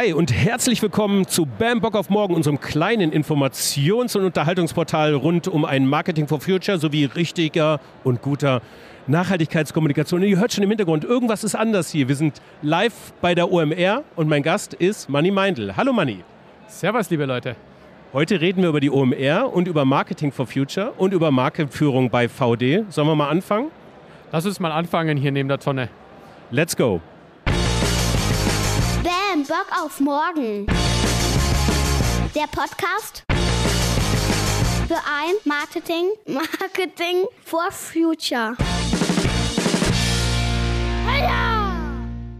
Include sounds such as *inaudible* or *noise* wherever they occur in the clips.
Hi und herzlich willkommen zu Bam Bock auf Morgen, unserem kleinen Informations- und Unterhaltungsportal rund um ein Marketing for Future sowie richtiger und guter Nachhaltigkeitskommunikation. Und ihr hört schon im Hintergrund, irgendwas ist anders hier. Wir sind live bei der OMR und mein Gast ist Manny Meindl. Hallo Manny. Servus, liebe Leute. Heute reden wir über die OMR und über Marketing for Future und über Markenführung bei VD. Sollen wir mal anfangen? Lass uns mal anfangen hier neben der Tonne. Let's go. Bock auf morgen. Der Podcast für ein Marketing, *laughs* Marketing for Future. Heya!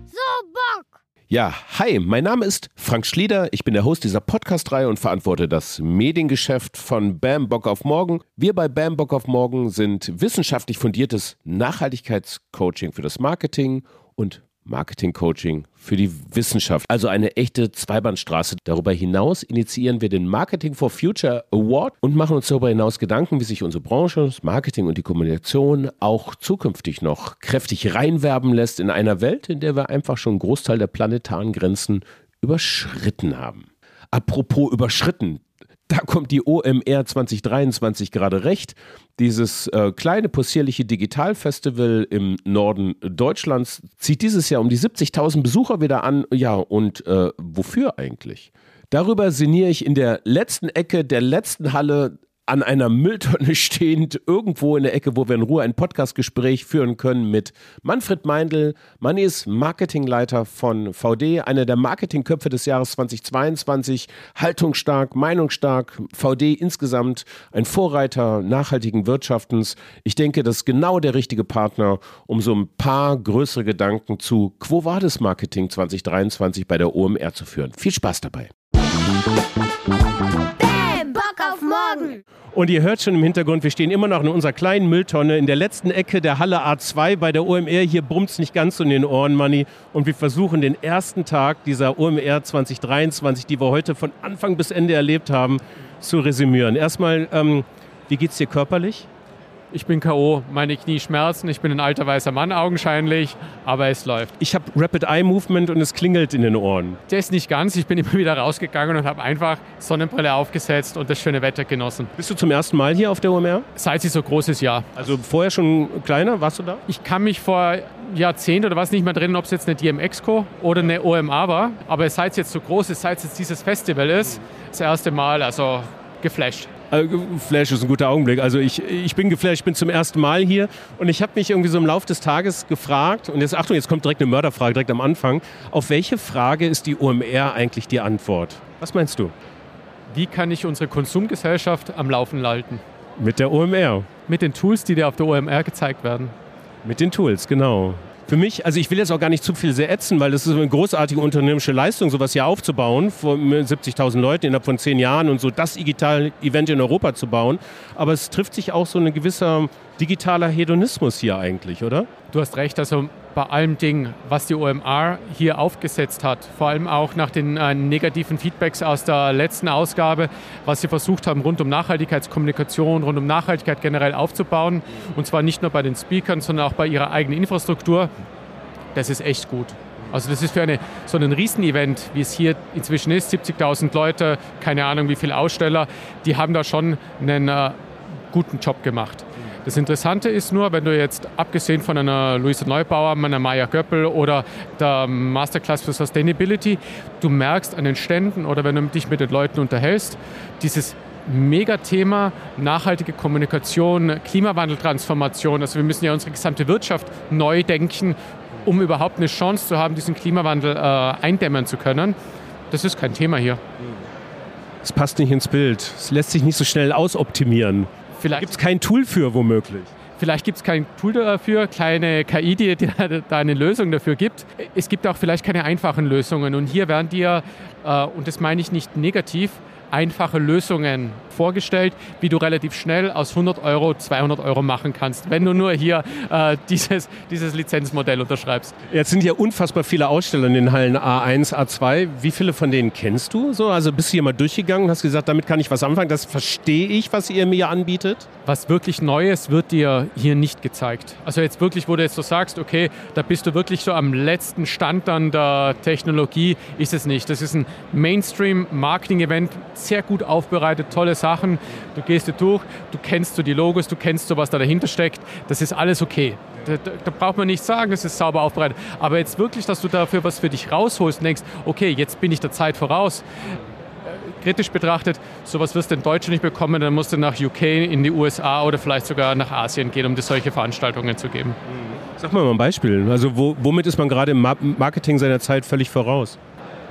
So Bock! Ja, hi, mein Name ist Frank Schlieder. Ich bin der Host dieser Podcast-Reihe und verantworte das Mediengeschäft von Bam Bock auf Morgen. Wir bei Bam Bock auf Morgen sind wissenschaftlich fundiertes Nachhaltigkeitscoaching für das Marketing und Marketing-Coaching für die Wissenschaft. Also eine echte Zweibandstraße. Darüber hinaus initiieren wir den Marketing for Future Award und machen uns darüber hinaus Gedanken, wie sich unsere Branche, das Marketing und die Kommunikation auch zukünftig noch kräftig reinwerben lässt in einer Welt, in der wir einfach schon einen Großteil der planetaren Grenzen überschritten haben. Apropos überschritten, da kommt die OMR 2023 gerade recht. Dieses äh, kleine possierliche Digitalfestival im Norden Deutschlands zieht dieses Jahr um die 70.000 Besucher wieder an. Ja, und äh, wofür eigentlich? Darüber sinniere ich in der letzten Ecke der letzten Halle an einer Mülltonne *laughs* stehend, irgendwo in der Ecke, wo wir in Ruhe ein Podcastgespräch führen können mit Manfred Meindl. Manni ist Marketingleiter von VD, einer der Marketingköpfe des Jahres 2022, haltungsstark, meinungsstark, VD insgesamt ein Vorreiter nachhaltigen Wirtschaftens. Ich denke, das ist genau der richtige Partner, um so ein paar größere Gedanken zu Quo Vadis Marketing 2023 bei der OMR zu führen. Viel Spaß dabei. Und ihr hört schon im Hintergrund, wir stehen immer noch in unserer kleinen Mülltonne in der letzten Ecke der Halle A2 bei der OMR. Hier brummt es nicht ganz so in den Ohren, Manni. Und wir versuchen den ersten Tag dieser OMR 2023, die wir heute von Anfang bis Ende erlebt haben, zu resümieren. Erstmal, ähm, wie geht's dir körperlich? Ich bin K.O., meine Knie schmerzen, ich bin ein alter weißer Mann augenscheinlich, aber es läuft. Ich habe Rapid Eye Movement und es klingelt in den Ohren. Der ist nicht ganz, ich bin immer wieder rausgegangen und habe einfach Sonnenbrille aufgesetzt und das schöne Wetter genossen. Bist du zum ersten Mal hier auf der OMR? Seit sie so groß ist, ja. Also vorher schon kleiner, warst du da? Ich kann mich vor Jahrzehnten oder was nicht mehr drin, ob es jetzt eine DMX-Co oder eine OMA war, aber seit es jetzt so groß ist, seit es jetzt dieses Festival ist, das erste Mal, also geflasht. Äh, Flash ist ein guter Augenblick. Also ich, ich bin geflasht, ich bin zum ersten Mal hier und ich habe mich irgendwie so im Laufe des Tages gefragt, und jetzt Achtung, jetzt kommt direkt eine Mörderfrage, direkt am Anfang, auf welche Frage ist die OMR eigentlich die Antwort? Was meinst du? Wie kann ich unsere Konsumgesellschaft am Laufen halten? Mit der OMR. Mit den Tools, die dir auf der OMR gezeigt werden. Mit den Tools, genau. Für mich, also ich will jetzt auch gar nicht zu viel sehr ätzen, weil das ist eine großartige unternehmerische Leistung, sowas hier aufzubauen, vor 70.000 Leuten innerhalb von zehn Jahren und so das digitale Event in Europa zu bauen. Aber es trifft sich auch so ein gewisser digitaler Hedonismus hier eigentlich, oder? Du hast recht, also bei allem Ding, was die OMR hier aufgesetzt hat, vor allem auch nach den äh, negativen Feedbacks aus der letzten Ausgabe, was sie versucht haben, rund um Nachhaltigkeitskommunikation, rund um Nachhaltigkeit generell aufzubauen, und zwar nicht nur bei den Speakern, sondern auch bei ihrer eigenen Infrastruktur, das ist echt gut. Also das ist für eine, so ein Riesenevent, wie es hier inzwischen ist, 70.000 Leute, keine Ahnung wie viele Aussteller, die haben da schon einen äh, guten Job gemacht. Das Interessante ist nur, wenn du jetzt abgesehen von einer Luisa Neubauer, einer Maya Göppel oder der Masterclass für Sustainability, du merkst an den Ständen oder wenn du dich mit den Leuten unterhältst, dieses Megathema nachhaltige Kommunikation, Klimawandeltransformation. Also wir müssen ja unsere gesamte Wirtschaft neu denken, um überhaupt eine Chance zu haben, diesen Klimawandel äh, eindämmen zu können. Das ist kein Thema hier. Es passt nicht ins Bild. Es lässt sich nicht so schnell ausoptimieren. Vielleicht Gibt es kein Tool für womöglich? Vielleicht gibt es kein Tool dafür, kleine KI, die, die da eine Lösung dafür gibt. Es gibt auch vielleicht keine einfachen Lösungen. Und hier werden dir, äh, und das meine ich nicht negativ, einfache Lösungen vorgestellt, wie du relativ schnell aus 100 Euro 200 Euro machen kannst, wenn du nur hier äh, dieses, dieses Lizenzmodell unterschreibst. Jetzt sind ja unfassbar viele Aussteller in den Hallen A1, A2. Wie viele von denen kennst du? So, also bist du hier mal durchgegangen und hast gesagt, damit kann ich was anfangen, das verstehe ich, was ihr mir anbietet? Was wirklich Neues wird dir hier nicht gezeigt. Also jetzt wirklich, wo du jetzt so sagst, okay, da bist du wirklich so am letzten Stand dann der Technologie, ist es nicht. Das ist ein Mainstream-Marketing-Event, sehr gut aufbereitet, tolle Sachen du gehst durch, du kennst so die Logos, du kennst so, was da dahinter steckt, das ist alles okay. Da, da, braucht man nicht sagen, es ist sauber aufbereitet. Aber jetzt wirklich, dass du dafür was für dich rausholst und denkst, okay, jetzt bin ich der Zeit voraus. Äh, kritisch betrachtet, sowas wirst du in Deutschland nicht bekommen, dann musst du nach UK, in die USA oder vielleicht sogar nach Asien gehen, um dir solche Veranstaltungen zu geben. Sag mal mal ein Beispiel. Also wo, womit ist man gerade im Marketing seiner Zeit völlig voraus?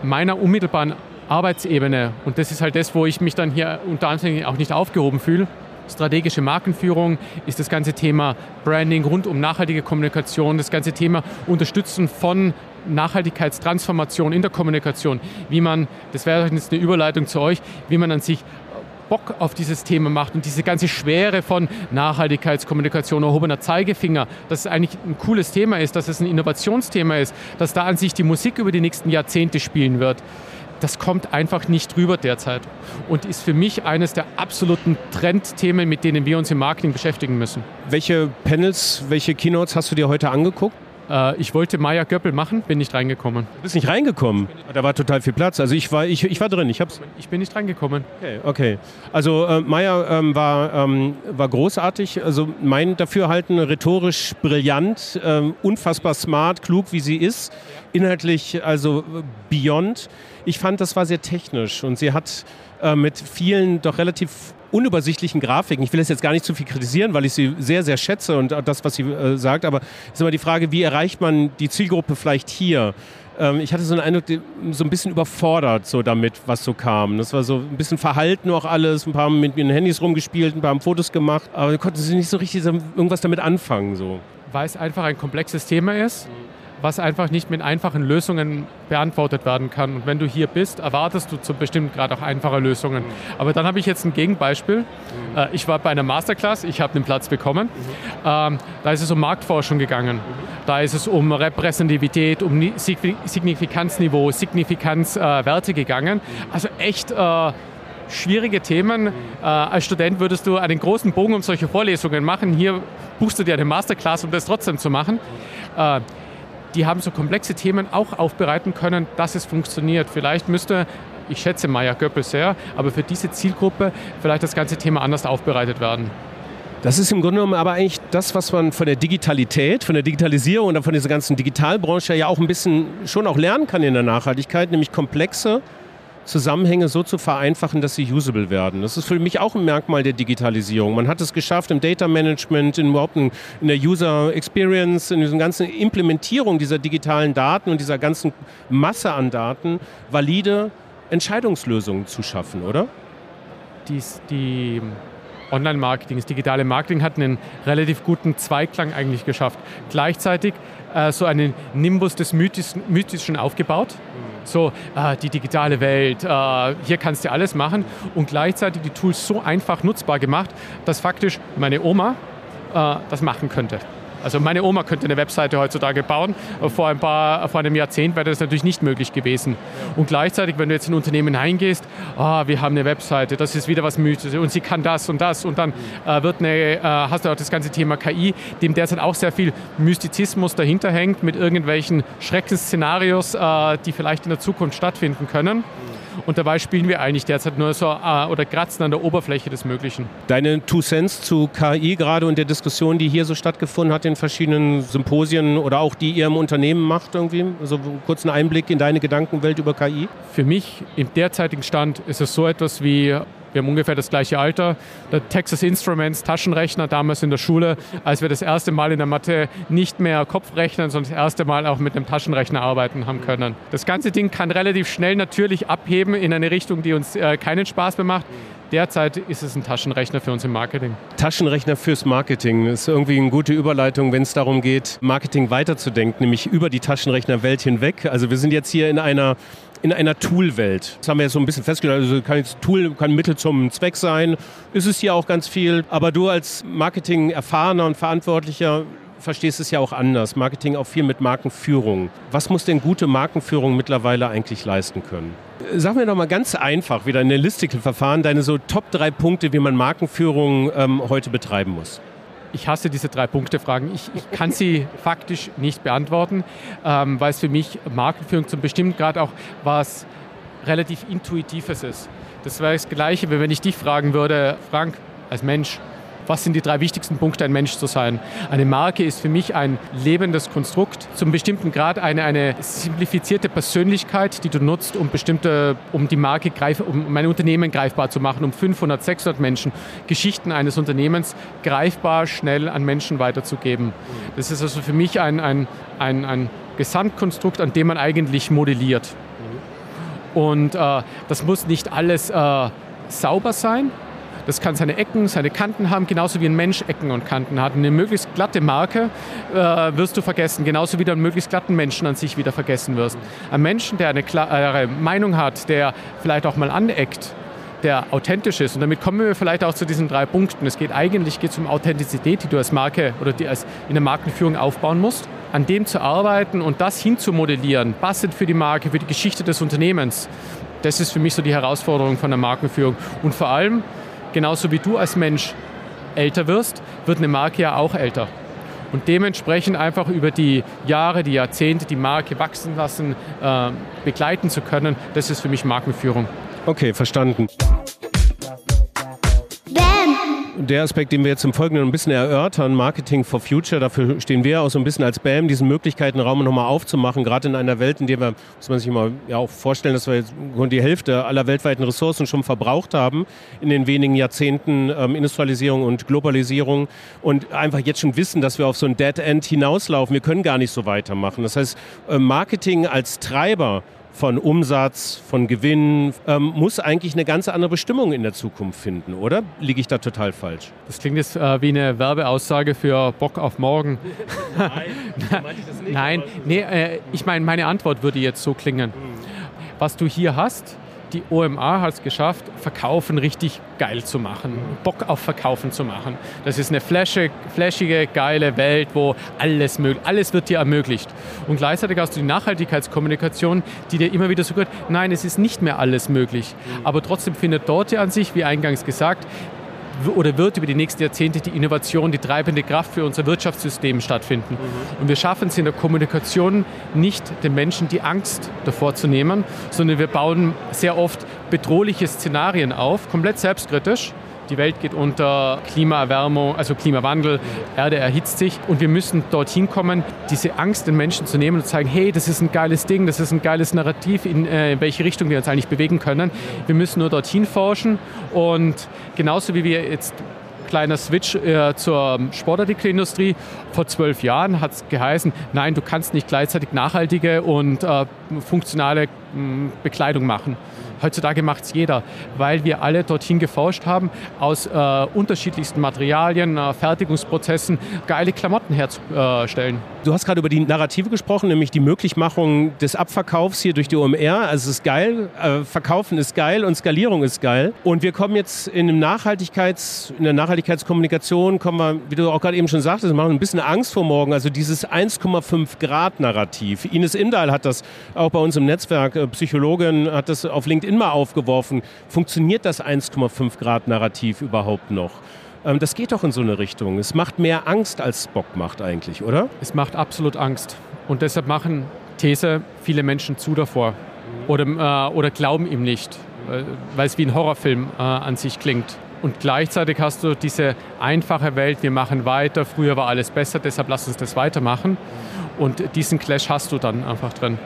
Meiner unmittelbaren Arbeitsebene. Und das ist halt das, wo ich mich dann hier unter anderem auch nicht aufgehoben fühle. Strategische Markenführung ist das ganze Thema Branding rund um nachhaltige Kommunikation, das ganze Thema Unterstützen von Nachhaltigkeitstransformation in der Kommunikation, wie man, das wäre jetzt eine Überleitung zu euch, wie man an sich Bock auf dieses Thema macht und diese ganze Schwere von Nachhaltigkeitskommunikation, erhobener Zeigefinger, dass es eigentlich ein cooles Thema ist, dass es ein Innovationsthema ist, dass da an sich die Musik über die nächsten Jahrzehnte spielen wird das kommt einfach nicht drüber derzeit und ist für mich eines der absoluten Trendthemen, mit denen wir uns im Marketing beschäftigen müssen. Welche Panels, welche Keynotes hast du dir heute angeguckt? Äh, ich wollte Maya Göppel machen, bin nicht reingekommen. Du bist nicht reingekommen? Da war total viel Platz. Also ich war, ich, ich war drin. Ich, hab's ich bin nicht reingekommen. Okay, okay. Also äh, Maya ähm, war, ähm, war großartig. Also mein Dafürhalten rhetorisch brillant, ähm, unfassbar smart, klug, wie sie ist. Inhaltlich also beyond. Ich fand, das war sehr technisch und sie hat äh, mit vielen doch relativ unübersichtlichen Grafiken. Ich will das jetzt gar nicht zu viel kritisieren, weil ich sie sehr, sehr schätze und das, was sie äh, sagt. Aber es ist immer die Frage, wie erreicht man die Zielgruppe vielleicht hier? Ähm, ich hatte so einen Eindruck, so ein bisschen überfordert so damit, was so kam. Das war so ein bisschen verhalten auch alles. Ein paar haben mit ihren Handys rumgespielt, ein paar haben Fotos gemacht, aber konnten sie nicht so richtig irgendwas damit anfangen. So. Weil es einfach ein komplexes Thema ist. Mhm was einfach nicht mit einfachen Lösungen beantwortet werden kann. Und wenn du hier bist, erwartest du zum bestimmten Grad auch einfache Lösungen. Aber dann habe ich jetzt ein Gegenbeispiel. Äh, ich war bei einer Masterclass, ich habe den Platz bekommen. Ähm, da ist es um Marktforschung gegangen. Da ist es um Repräsentativität, um Signifikanzniveau, Signifikanzwerte gegangen. Also echt äh, schwierige Themen. Äh, als Student würdest du einen großen Bogen um solche Vorlesungen machen. Hier buchst du dir eine Masterclass, um das trotzdem zu machen die haben so komplexe Themen auch aufbereiten können, dass es funktioniert. Vielleicht müsste ich schätze Maya Göppel sehr, aber für diese Zielgruppe vielleicht das ganze Thema anders aufbereitet werden. Das ist im Grunde genommen aber eigentlich das, was man von der Digitalität, von der Digitalisierung und von dieser ganzen Digitalbranche ja auch ein bisschen schon auch lernen kann in der Nachhaltigkeit, nämlich komplexe Zusammenhänge so zu vereinfachen, dass sie usable werden. Das ist für mich auch ein Merkmal der Digitalisierung. Man hat es geschafft, im Data Management, in überhaupt in der User Experience, in dieser ganzen Implementierung dieser digitalen Daten und dieser ganzen Masse an Daten valide Entscheidungslösungen zu schaffen, oder? Dies, die Online-Marketing, das digitale Marketing hat einen relativ guten Zweiklang eigentlich geschafft. Gleichzeitig äh, so einen Nimbus des Mythischen, Mythischen aufgebaut so äh, die digitale Welt, äh, hier kannst du alles machen und gleichzeitig die Tools so einfach nutzbar gemacht, dass faktisch meine Oma äh, das machen könnte. Also meine Oma könnte eine Webseite heutzutage bauen. Vor, ein paar, vor einem Jahrzehnt wäre das natürlich nicht möglich gewesen. Und gleichzeitig, wenn du jetzt in ein Unternehmen reingehst, oh, wir haben eine Webseite, das ist wieder was Mythisches und sie kann das und das und dann äh, wird eine, äh, hast du auch das ganze Thema KI, dem derzeit auch sehr viel Mystizismus dahinter hängt mit irgendwelchen Schreckensszenarios, äh, die vielleicht in der Zukunft stattfinden können. Und dabei spielen wir eigentlich derzeit nur so äh, oder kratzen an der Oberfläche des Möglichen. Deine Two Cents zu KI gerade und der Diskussion, die hier so stattgefunden hat in verschiedenen Symposien oder auch die ihr im Unternehmen macht irgendwie? Also kurz einen Einblick in deine Gedankenwelt über KI? Für mich im derzeitigen Stand ist es so etwas wie wir haben ungefähr das gleiche Alter. Der Texas Instruments Taschenrechner damals in der Schule, als wir das erste Mal in der Mathe nicht mehr Kopfrechnen, sondern das erste Mal auch mit einem Taschenrechner arbeiten haben können. Das ganze Ding kann relativ schnell natürlich abheben in eine Richtung, die uns äh, keinen Spaß mehr macht. Derzeit ist es ein Taschenrechner für uns im Marketing. Taschenrechner fürs Marketing ist irgendwie eine gute Überleitung, wenn es darum geht, Marketing weiterzudenken, nämlich über die Taschenrechnerwelt hinweg. Also wir sind jetzt hier in einer in einer Tool-Welt. Das haben wir jetzt so ein bisschen festgestellt. Also kann jetzt Tool kann Mittel zum Zweck sein. Ist es hier auch ganz viel. Aber du als Marketing-Erfahrener und Verantwortlicher verstehst es ja auch anders. Marketing auch viel mit Markenführung. Was muss denn gute Markenführung mittlerweile eigentlich leisten können? Sag mir doch mal ganz einfach, wieder ein Listicle-Verfahren, deine so Top drei Punkte, wie man Markenführung ähm, heute betreiben muss. Ich hasse diese drei Punkte-Fragen. Ich, ich, kann sie *laughs* faktisch nicht beantworten, ähm, weil es für mich Markenführung zum bestimmten Grad auch was relativ Intuitives ist. Das wäre das Gleiche, wenn ich dich fragen würde, Frank, als Mensch, was sind die drei wichtigsten Punkte, ein Mensch zu sein. Eine Marke ist für mich ein lebendes Konstrukt, zum bestimmten Grad eine, eine simplifizierte Persönlichkeit, die du nutzt, um bestimmte, um die Marke greif, um mein Unternehmen greifbar zu machen, um 500, 600 Menschen Geschichten eines Unternehmens greifbar, schnell an Menschen weiterzugeben. Das ist also für mich ein, ein, ein, ein Gesamtkonstrukt, an dem man eigentlich modelliert. Und äh, das muss nicht alles äh, sauber sein, das kann seine Ecken, seine Kanten haben, genauso wie ein Mensch Ecken und Kanten hat. Eine möglichst glatte Marke äh, wirst du vergessen, genauso wie du einen möglichst glatten Menschen an sich wieder vergessen wirst. Ein Menschen, der eine klare Meinung hat, der vielleicht auch mal aneckt, der authentisch ist. Und damit kommen wir vielleicht auch zu diesen drei Punkten. Es geht eigentlich geht's um Authentizität, die du als Marke oder die als in der Markenführung aufbauen musst. An dem zu arbeiten und das hinzumodellieren, passend für die Marke, für die Geschichte des Unternehmens. Das ist für mich so die Herausforderung von der Markenführung. Und vor allem genauso wie du als Mensch älter wirst, wird eine Marke ja auch älter. Und dementsprechend einfach über die Jahre, die Jahrzehnte die Marke wachsen lassen, äh, begleiten zu können, das ist für mich Markenführung. Okay, verstanden der Aspekt, den wir jetzt im Folgenden ein bisschen erörtern, Marketing for Future, dafür stehen wir auch so ein bisschen als BAM, diesen Möglichkeitenraum nochmal aufzumachen, gerade in einer Welt, in der wir, muss man sich mal ja auch vorstellen, dass wir jetzt die Hälfte aller weltweiten Ressourcen schon verbraucht haben in den wenigen Jahrzehnten ähm, Industrialisierung und Globalisierung und einfach jetzt schon wissen, dass wir auf so ein Dead End hinauslaufen. Wir können gar nicht so weitermachen. Das heißt, äh, Marketing als Treiber von Umsatz, von Gewinn, ähm, muss eigentlich eine ganz andere Bestimmung in der Zukunft finden, oder? Liege ich da total falsch? Das klingt jetzt äh, wie eine Werbeaussage für Bock auf morgen. *laughs* Nein, so. *laughs* Nein, nee, äh, ich meine, meine Antwort würde jetzt so klingen. Hm. Was du hier hast, die OMA hat es geschafft, Verkaufen richtig geil zu machen, Bock auf Verkaufen zu machen. Das ist eine flashige, flashige geile Welt, wo alles, alles wird dir ermöglicht. Und gleichzeitig hast du die Nachhaltigkeitskommunikation, die dir immer wieder so sagt, nein, es ist nicht mehr alles möglich. Aber trotzdem findet dort ja an sich, wie eingangs gesagt, oder wird über die nächsten Jahrzehnte die Innovation, die treibende Kraft für unser Wirtschaftssystem stattfinden. Mhm. Und wir schaffen es in der Kommunikation nicht, den Menschen die Angst davor zu nehmen, sondern wir bauen sehr oft bedrohliche Szenarien auf, komplett selbstkritisch die Welt geht unter, Klimaerwärmung, also Klimawandel, Erde erhitzt sich und wir müssen dorthin kommen, diese Angst den Menschen zu nehmen und zu sagen, hey, das ist ein geiles Ding, das ist ein geiles Narrativ, in äh, welche Richtung wir uns eigentlich bewegen können. Wir müssen nur dorthin forschen und genauso wie wir jetzt kleiner Switch äh, zur Sportartikelindustrie. Vor zwölf Jahren hat es geheißen, nein, du kannst nicht gleichzeitig nachhaltige und äh, funktionale mh, Bekleidung machen. Heutzutage macht es jeder, weil wir alle dorthin geforscht haben, aus äh, unterschiedlichsten Materialien, äh, Fertigungsprozessen geile Klamotten herzustellen. Du hast gerade über die Narrative gesprochen, nämlich die Möglichmachung des Abverkaufs hier durch die OMR. Also es ist geil, äh, Verkaufen ist geil und Skalierung ist geil. Und wir kommen jetzt in, dem Nachhaltigkeits, in der Nachhaltigkeitskommunikation, kommen wir, wie du auch gerade eben schon sagtest, machen ein bisschen Angst vor morgen. Also dieses 1,5 Grad Narrativ. Ines Imdahl hat das auch bei uns im Netzwerk, äh, Psychologin, hat das auf LinkedIn Mal aufgeworfen, funktioniert das 1,5 Grad Narrativ überhaupt noch? Ähm, das geht doch in so eine Richtung. Es macht mehr Angst, als Spock macht eigentlich, oder? Es macht absolut Angst. Und deshalb machen These viele Menschen zu davor oder, äh, oder glauben ihm nicht, weil es wie ein Horrorfilm äh, an sich klingt. Und gleichzeitig hast du diese einfache Welt, wir machen weiter, früher war alles besser, deshalb lass uns das weitermachen. Und diesen Clash hast du dann einfach drin.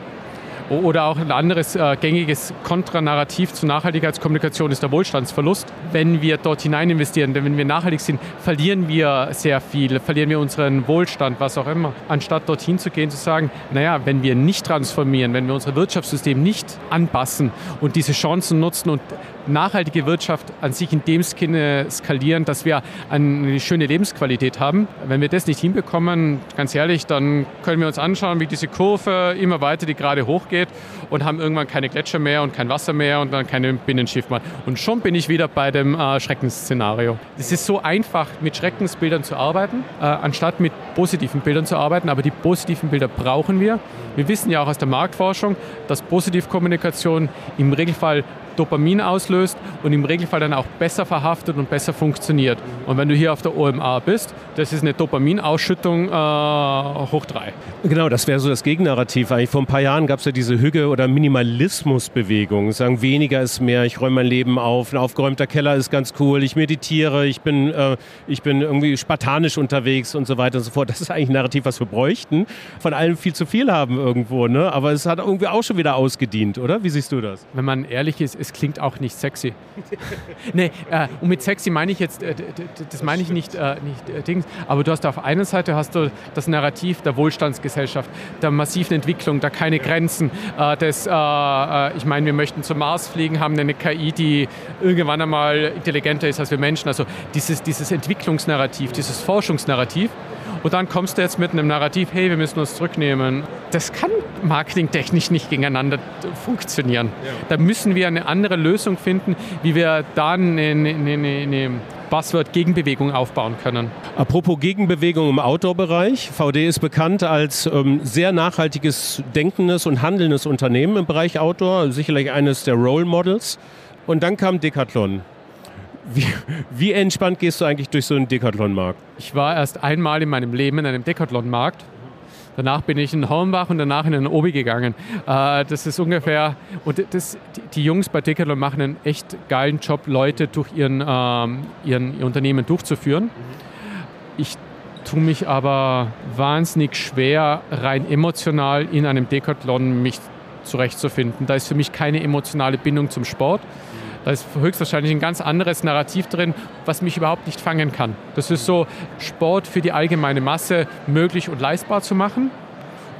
Oder auch ein anderes äh, gängiges Kontranarrativ zur Nachhaltigkeitskommunikation ist der Wohlstandsverlust. Wenn wir dort hinein investieren, denn wenn wir nachhaltig sind, verlieren wir sehr viel, verlieren wir unseren Wohlstand, was auch immer. Anstatt dorthin zu gehen, zu sagen, naja, wenn wir nicht transformieren, wenn wir unser Wirtschaftssystem nicht anpassen und diese Chancen nutzen und nachhaltige Wirtschaft an sich in dem Sinne skalieren, dass wir eine schöne Lebensqualität haben. Wenn wir das nicht hinbekommen, ganz ehrlich, dann können wir uns anschauen, wie diese Kurve immer weiter die gerade hochgeht und haben irgendwann keine Gletscher mehr und kein Wasser mehr und dann keine Binnenschiff mehr. Und schon bin ich wieder bei dem äh, Schreckensszenario. Es ist so einfach, mit Schreckensbildern zu arbeiten, äh, anstatt mit positiven Bildern zu arbeiten. Aber die positiven Bilder brauchen wir. Wir wissen ja auch aus der Marktforschung, dass Positivkommunikation im Regelfall Dopamin auslöst und im Regelfall dann auch besser verhaftet und besser funktioniert. Und wenn du hier auf der OMA bist, das ist eine Dopaminausschüttung äh, hoch drei. Genau, das wäre so das Gegennarrativ. Eigentlich vor ein paar Jahren gab es ja diese Hüge- oder Minimalismusbewegung. Sagen, weniger ist mehr, ich räume mein Leben auf, ein aufgeräumter Keller ist ganz cool, ich meditiere, ich bin, äh, ich bin irgendwie spartanisch unterwegs und so weiter und so fort. Das ist eigentlich ein Narrativ, was wir bräuchten. Von allem viel zu viel haben irgendwo, ne? aber es hat irgendwie auch schon wieder ausgedient, oder? Wie siehst du das? Wenn man ehrlich ist, es klingt auch nicht sexy. *laughs* nee, äh, und mit sexy meine ich jetzt, äh, das meine ich nicht, äh, nicht äh, Dings, aber du hast auf einer Seite hast du das Narrativ der Wohlstandsgesellschaft, der massiven Entwicklung, der keine Grenzen, äh, des, äh, ich meine, wir möchten zum Mars fliegen, haben eine KI, die irgendwann einmal intelligenter ist als wir Menschen, also dieses, dieses Entwicklungsnarrativ, dieses Forschungsnarrativ, und dann kommst du jetzt mit einem Narrativ, hey, wir müssen uns zurücknehmen. Das kann marketingtechnisch nicht gegeneinander funktionieren. Ja. Da müssen wir eine andere Lösung finden, wie wir dann eine, eine, eine Buzzword-Gegenbewegung aufbauen können. Apropos Gegenbewegung im Outdoor-Bereich. VD ist bekannt als ähm, sehr nachhaltiges, denkendes und handelndes Unternehmen im Bereich Outdoor. Sicherlich eines der Role Models. Und dann kam Decathlon. Wie, wie, entspannt gehst du eigentlich durch so einen Decathlon-Markt? Ich war erst einmal in meinem Leben in einem Decathlon-Markt. Danach bin ich in Hornbach und danach in den Obi gegangen. Äh, das ist ungefähr, und das, die Jungs bei Decathlon machen einen echt geilen Job, Leute durch ihren, ähm, ihren, ihr Unternehmen durchzuführen. Ich tue mich aber wahnsinnig schwer, rein emotional in einem Decathlon mich zurechtzufinden. Da ist für mich keine emotionale Bindung zum Sport. Da ist höchstwahrscheinlich ein ganz anderes Narrativ drin, was mich überhaupt nicht fangen kann. Das ist so, Sport für die allgemeine Masse möglich und leistbar zu machen.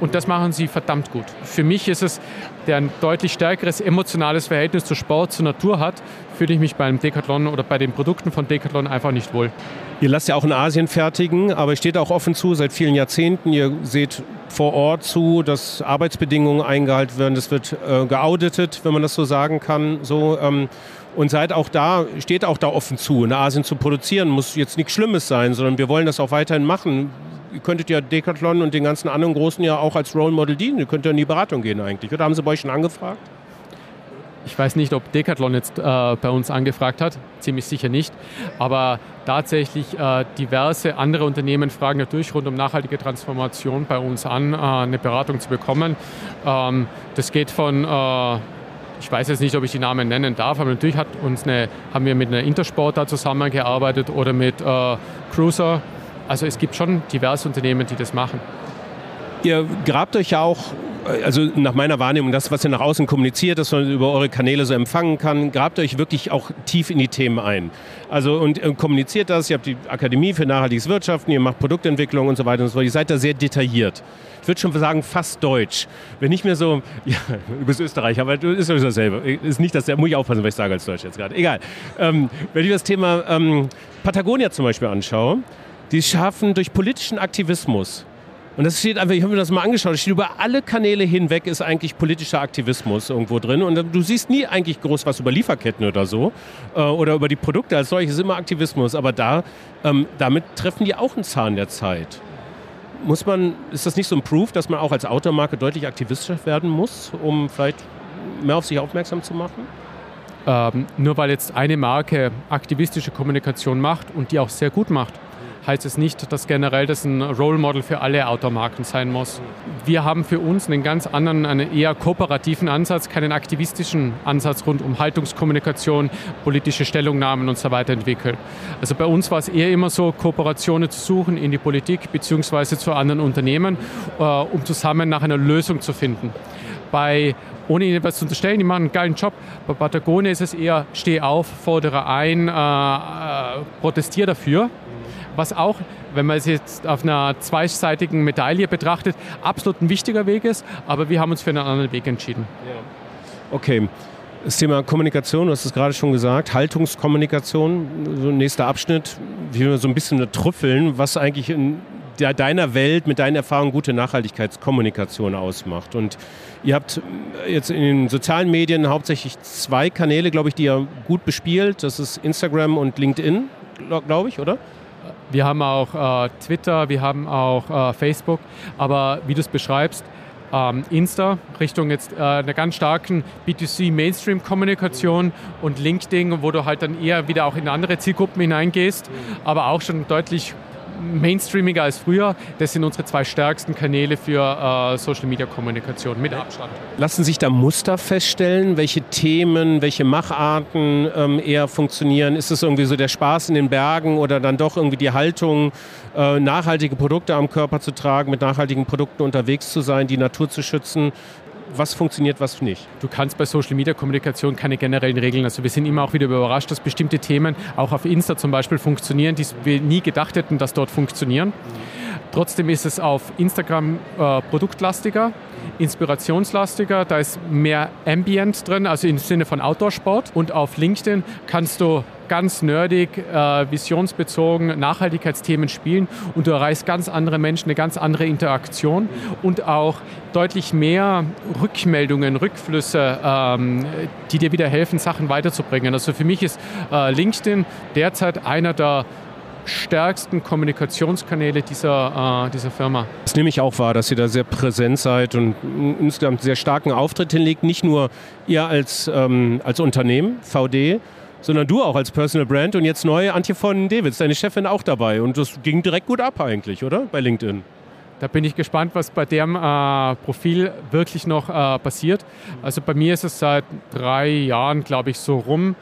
Und das machen sie verdammt gut. Für mich ist es, der ein deutlich stärkeres emotionales Verhältnis zu Sport, zur Natur hat, fühle ich mich beim Decathlon oder bei den Produkten von Decathlon einfach nicht wohl. Ihr lasst ja auch in Asien fertigen, aber steht auch offen zu seit vielen Jahrzehnten. Ihr seht vor Ort zu, dass Arbeitsbedingungen eingehalten werden. Das wird äh, geauditet, wenn man das so sagen kann. So, ähm, und seid auch da, steht auch da offen zu. In Asien zu produzieren muss jetzt nichts Schlimmes sein, sondern wir wollen das auch weiterhin machen. Ihr könntet ja Decathlon und den ganzen anderen Großen ja auch als Role Model dienen. Ihr könnt ja in die Beratung gehen eigentlich. Oder haben sie bei euch schon angefragt? Ich weiß nicht, ob Decathlon jetzt äh, bei uns angefragt hat, ziemlich sicher nicht. Aber tatsächlich äh, diverse andere Unternehmen fragen natürlich rund um nachhaltige Transformation bei uns an, äh, eine Beratung zu bekommen. Ähm, das geht von äh, ich weiß jetzt nicht, ob ich die Namen nennen darf, aber natürlich hat uns eine, haben wir mit einer Intersport da zusammengearbeitet oder mit äh, Cruiser. Also es gibt schon diverse Unternehmen, die das machen. Ihr grabt euch ja auch also nach meiner Wahrnehmung, das, was ihr nach außen kommuniziert, dass man über eure Kanäle so empfangen kann, grabt euch wirklich auch tief in die Themen ein. Also und äh, kommuniziert das, ihr habt die Akademie für nachhaltiges Wirtschaften, ihr macht Produktentwicklung und so weiter und so fort. Ihr seid da sehr detailliert. Ich würde schon sagen, fast deutsch. Wenn nicht mehr so, *laughs* ja, übers Österreich, aber du ist sowieso dasselbe. Ist nicht das, muss ich aufpassen, was ich sage als Deutsch jetzt gerade. Egal. Ähm, wenn ich das Thema ähm, Patagonia zum Beispiel anschaue, die schaffen durch politischen Aktivismus und das steht einfach, ich habe mir das mal angeschaut, steht über alle Kanäle hinweg ist eigentlich politischer Aktivismus irgendwo drin. Und du siehst nie eigentlich groß was über Lieferketten oder so äh, oder über die Produkte als solches, immer Aktivismus. Aber da, ähm, damit treffen die auch einen Zahn der Zeit. Muss man, ist das nicht so ein Proof, dass man auch als Automarke deutlich aktivistischer werden muss, um vielleicht mehr auf sich aufmerksam zu machen? Ähm, nur weil jetzt eine Marke aktivistische Kommunikation macht und die auch sehr gut macht, heißt es nicht, dass generell das ein Role Model für alle Automarken sein muss. Wir haben für uns einen ganz anderen, einen eher kooperativen Ansatz, keinen aktivistischen Ansatz rund um Haltungskommunikation, politische Stellungnahmen und so weiter entwickelt. Also bei uns war es eher immer so, Kooperationen zu suchen in die Politik bzw. zu anderen Unternehmen, äh, um zusammen nach einer Lösung zu finden. Bei ohne ihnen etwas zu unterstellen, die machen einen geilen Job. Bei Patagonia ist es eher, steh auf, fordere ein, äh, äh, protestiere dafür was auch, wenn man es jetzt auf einer zweiseitigen Medaille betrachtet, absolut ein wichtiger Weg ist. Aber wir haben uns für einen anderen Weg entschieden. Okay. Das Thema Kommunikation, du hast es gerade schon gesagt, Haltungskommunikation, so nächster Abschnitt, wie wir so ein bisschen trüffeln, was eigentlich in deiner Welt mit deinen Erfahrungen gute Nachhaltigkeitskommunikation ausmacht. Und ihr habt jetzt in den sozialen Medien hauptsächlich zwei Kanäle, glaube ich, die ihr gut bespielt. Das ist Instagram und LinkedIn, glaube ich, oder? Wir haben auch äh, Twitter, wir haben auch äh, Facebook, aber wie du es beschreibst, ähm, Insta Richtung jetzt äh, einer ganz starken B2C Mainstream-Kommunikation und LinkedIn, wo du halt dann eher wieder auch in andere Zielgruppen hineingehst, aber auch schon deutlich mainstreamiger als früher. Das sind unsere zwei stärksten Kanäle für äh, Social Media Kommunikation mit Abstand. Lassen sich da Muster feststellen, welche Themen, welche Macharten ähm, eher funktionieren? Ist es irgendwie so der Spaß in den Bergen oder dann doch irgendwie die Haltung, äh, nachhaltige Produkte am Körper zu tragen, mit nachhaltigen Produkten unterwegs zu sein, die Natur zu schützen? Was funktioniert, was nicht. Du kannst bei Social Media Kommunikation keine generellen Regeln. Also wir sind immer auch wieder überrascht, dass bestimmte Themen auch auf Insta zum Beispiel funktionieren, die wir nie gedacht hätten, dass dort funktionieren. Trotzdem ist es auf Instagram äh, produktlastiger, inspirationslastiger, da ist mehr Ambient drin, also im Sinne von Outdoor-Sport. Und auf LinkedIn kannst du ganz nerdig, äh, visionsbezogen Nachhaltigkeitsthemen spielen und du erreichst ganz andere Menschen, eine ganz andere Interaktion und auch deutlich mehr Rückmeldungen, Rückflüsse, ähm, die dir wieder helfen, Sachen weiterzubringen. Also für mich ist äh, LinkedIn derzeit einer der stärksten Kommunikationskanäle dieser, äh, dieser Firma. Das nehme ich auch wahr, dass ihr da sehr präsent seid und insgesamt sehr starken Auftritt hinlegt. Nicht nur ihr als, ähm, als Unternehmen, VD, sondern du auch als Personal Brand und jetzt neu Antje von Davids, deine Chefin auch dabei. Und das ging direkt gut ab eigentlich, oder? Bei LinkedIn. Da bin ich gespannt, was bei dem äh, Profil wirklich noch äh, passiert. Also bei mir ist es seit drei Jahren, glaube ich, so rum,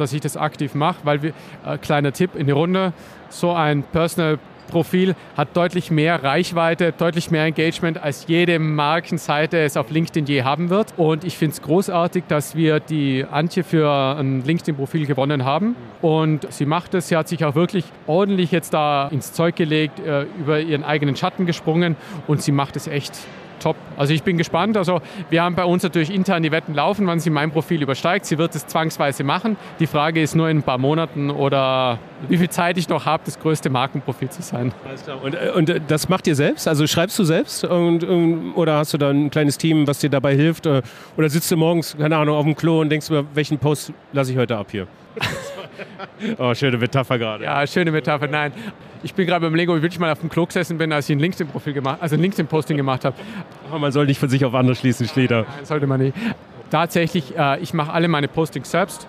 dass ich das aktiv mache, weil wir, äh, kleiner Tipp in die Runde, so ein Personal Profil hat deutlich mehr Reichweite, deutlich mehr Engagement, als jede Markenseite es auf LinkedIn je haben wird. Und ich finde es großartig, dass wir die Antje für ein LinkedIn-Profil gewonnen haben. Und sie macht es, sie hat sich auch wirklich ordentlich jetzt da ins Zeug gelegt, äh, über ihren eigenen Schatten gesprungen und sie macht es echt top. Also ich bin gespannt. Also wir haben bei uns natürlich intern die Wetten laufen, wann sie mein Profil übersteigt. Sie wird es zwangsweise machen. Die Frage ist nur in ein paar Monaten oder wie viel Zeit ich noch habe, das größte Markenprofil zu sein. Und, äh, und äh, das macht ihr selbst? Also schreibst du selbst? Und, oder hast du da ein kleines Team, was dir dabei hilft? Äh, oder sitzt du morgens, keine Ahnung, auf dem Klo und denkst mir, welchen Post lasse ich heute ab hier? *laughs* oh, schöne Metapher gerade. Ja, schöne Metapher. Nein, ich bin gerade beim Lego, wie ich mal auf dem Klo gesessen bin, als ich ein LinkedIn-Profil gemacht, also ein LinkedIn-Posting gemacht habe. Aber man soll nicht von sich auf andere schließen, Schlieder. Nein, sollte man nicht. Tatsächlich, ich mache alle meine Postings selbst.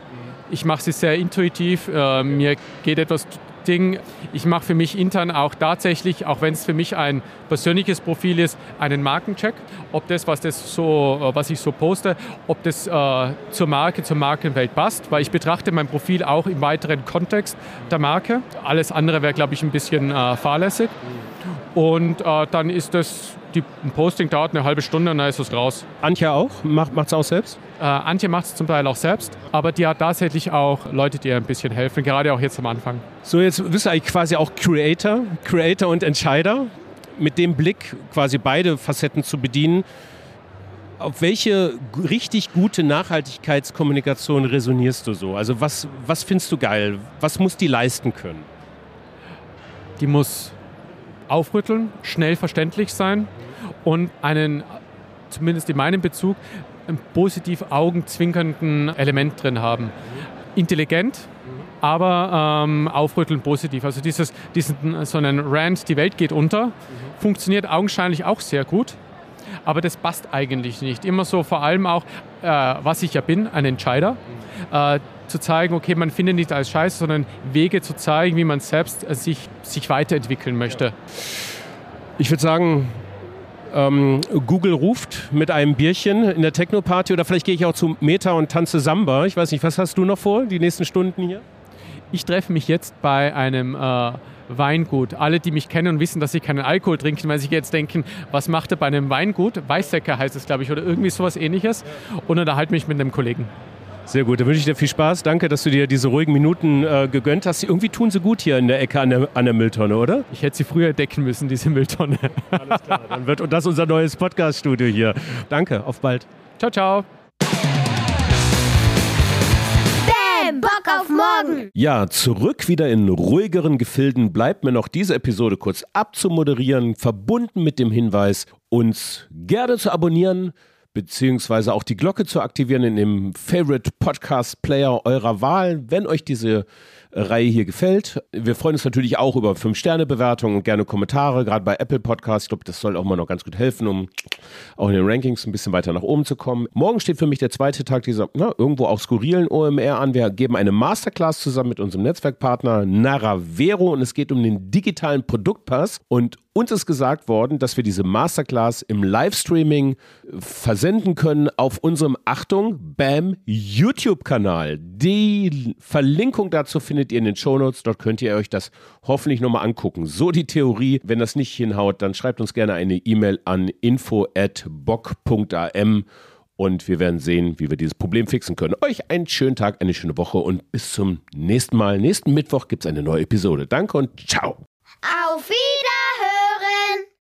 Ich mache sie sehr intuitiv. Äh, mir geht etwas Ding. Ich mache für mich intern auch tatsächlich, auch wenn es für mich ein persönliches Profil ist, einen Markencheck, ob das, was, das so, äh, was ich so poste, ob das äh, zur Marke, zur Markenwelt passt, weil ich betrachte mein Profil auch im weiteren Kontext der Marke. Alles andere wäre, glaube ich, ein bisschen äh, fahrlässig. Und äh, dann ist das, die, ein Posting dauert eine halbe Stunde und dann ist es raus. Antje auch? Macht es auch selbst? Äh, Antje macht es zum Teil auch selbst, aber die hat tatsächlich auch Leute, die ihr ein bisschen helfen, gerade auch jetzt am Anfang. So, jetzt bist du eigentlich quasi auch Creator, Creator und Entscheider. Mit dem Blick quasi beide Facetten zu bedienen. Auf welche richtig gute Nachhaltigkeitskommunikation resonierst du so? Also was, was findest du geil? Was muss die leisten können? Die muss aufrütteln, schnell verständlich sein und einen, zumindest in meinem Bezug, positiv augenzwinkernden Element drin haben. Intelligent, aber ähm, aufrütteln positiv. Also dieses, diesen, so einen Rand, die Welt geht unter, funktioniert augenscheinlich auch sehr gut. Aber das passt eigentlich nicht. Immer so vor allem auch, äh, was ich ja bin, ein Entscheider, äh, zu zeigen, okay, man findet nicht alles scheiße, sondern Wege zu zeigen, wie man selbst äh, sich, sich weiterentwickeln möchte. Ich würde sagen, ähm, Google ruft mit einem Bierchen in der Techno-Party oder vielleicht gehe ich auch zu Meta und tanze Samba. Ich weiß nicht, was hast du noch vor, die nächsten Stunden hier? Ich treffe mich jetzt bei einem äh, Weingut. Alle, die mich kennen und wissen, dass ich keinen Alkohol trinke, weil sich jetzt denken, was macht er bei einem Weingut? Weißsäcker heißt es, glaube ich, oder irgendwie sowas ähnliches. Und unterhalte mich mit einem Kollegen. Sehr gut, dann wünsche ich dir viel Spaß. Danke, dass du dir diese ruhigen Minuten äh, gegönnt hast. Irgendwie tun sie gut hier in der Ecke an der, an der Mülltonne, oder? Ich hätte sie früher decken müssen, diese Mülltonne. Alles klar, dann wird das unser neues Podcast-Studio hier. Danke, auf bald. Ciao, ciao. auf morgen. Ja, zurück wieder in ruhigeren Gefilden bleibt mir noch diese Episode kurz abzumoderieren, verbunden mit dem Hinweis, uns gerne zu abonnieren, beziehungsweise auch die Glocke zu aktivieren in dem Favorite Podcast Player eurer Wahl, wenn euch diese Reihe hier gefällt. Wir freuen uns natürlich auch über 5-Sterne-Bewertungen und gerne Kommentare, gerade bei Apple Podcasts. Ich glaube, das soll auch mal noch ganz gut helfen, um auch in den Rankings ein bisschen weiter nach oben zu kommen. Morgen steht für mich der zweite Tag dieser na, irgendwo auch skurrilen OMR an. Wir geben eine Masterclass zusammen mit unserem Netzwerkpartner Naravero und es geht um den digitalen Produktpass. Und uns ist gesagt worden, dass wir diese Masterclass im Livestreaming versenden können auf unserem, Achtung, BAM YouTube-Kanal. Die Verlinkung dazu findet ihr in den Shownotes. Dort könnt ihr euch das hoffentlich nochmal angucken. So die Theorie. Wenn das nicht hinhaut, dann schreibt uns gerne eine E-Mail an info.bock.am und wir werden sehen, wie wir dieses Problem fixen können. Euch einen schönen Tag, eine schöne Woche und bis zum nächsten Mal. Nächsten Mittwoch gibt es eine neue Episode. Danke und ciao. Auf Wiederhören!